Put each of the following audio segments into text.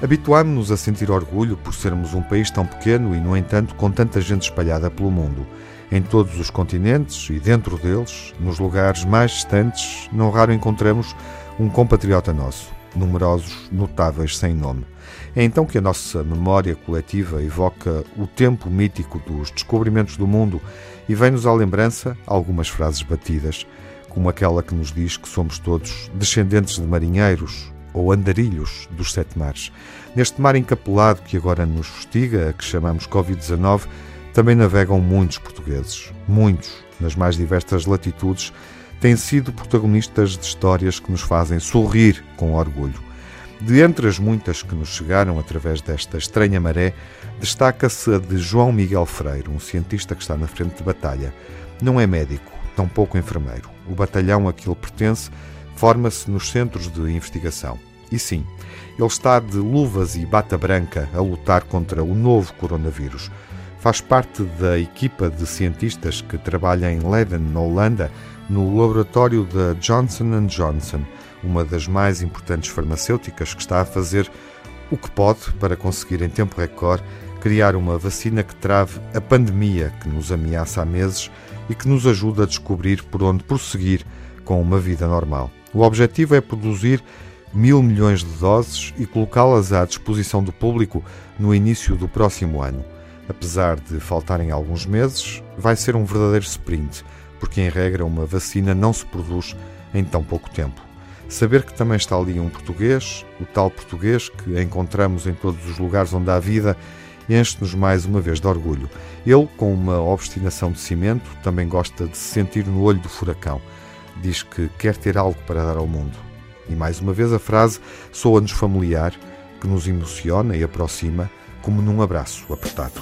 Habituámo-nos a sentir orgulho por sermos um país tão pequeno e, no entanto, com tanta gente espalhada pelo mundo, em todos os continentes e dentro deles, nos lugares mais distantes, não raro encontramos um compatriota nosso, numerosos, notáveis sem nome. É então que a nossa memória coletiva evoca o tempo mítico dos descobrimentos do mundo e vem-nos à lembrança algumas frases batidas como aquela que nos diz que somos todos descendentes de marinheiros ou andarilhos dos sete mares. Neste mar encapelado que agora nos fustiga, que chamamos Covid-19, também navegam muitos portugueses. Muitos, nas mais diversas latitudes, têm sido protagonistas de histórias que nos fazem sorrir com orgulho. De entre as muitas que nos chegaram através desta estranha maré, destaca-se a de João Miguel Freire, um cientista que está na frente de batalha. Não é médico, tampouco enfermeiro. O batalhão a que ele pertence forma-se nos centros de investigação. E sim, ele está de luvas e bata branca a lutar contra o novo coronavírus. Faz parte da equipa de cientistas que trabalha em Leiden, na Holanda, no laboratório da Johnson Johnson, uma das mais importantes farmacêuticas que está a fazer o que pode para conseguir em tempo recorde criar uma vacina que trave a pandemia que nos ameaça há meses e que nos ajuda a descobrir por onde prosseguir com uma vida normal. O objetivo é produzir mil milhões de doses e colocá-las à disposição do público no início do próximo ano. Apesar de faltarem alguns meses, vai ser um verdadeiro sprint, porque em regra uma vacina não se produz em tão pouco tempo. Saber que também está ali um português, o tal português que encontramos em todos os lugares onde há vida, enche-nos mais uma vez de orgulho. Ele, com uma obstinação de cimento, também gosta de se sentir no olho do furacão. Diz que quer ter algo para dar ao mundo. E mais uma vez a frase soa-nos familiar, que nos emociona e aproxima, como num abraço apertado.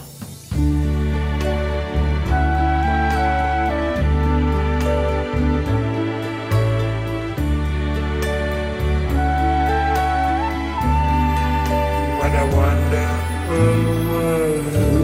What a wonderful away.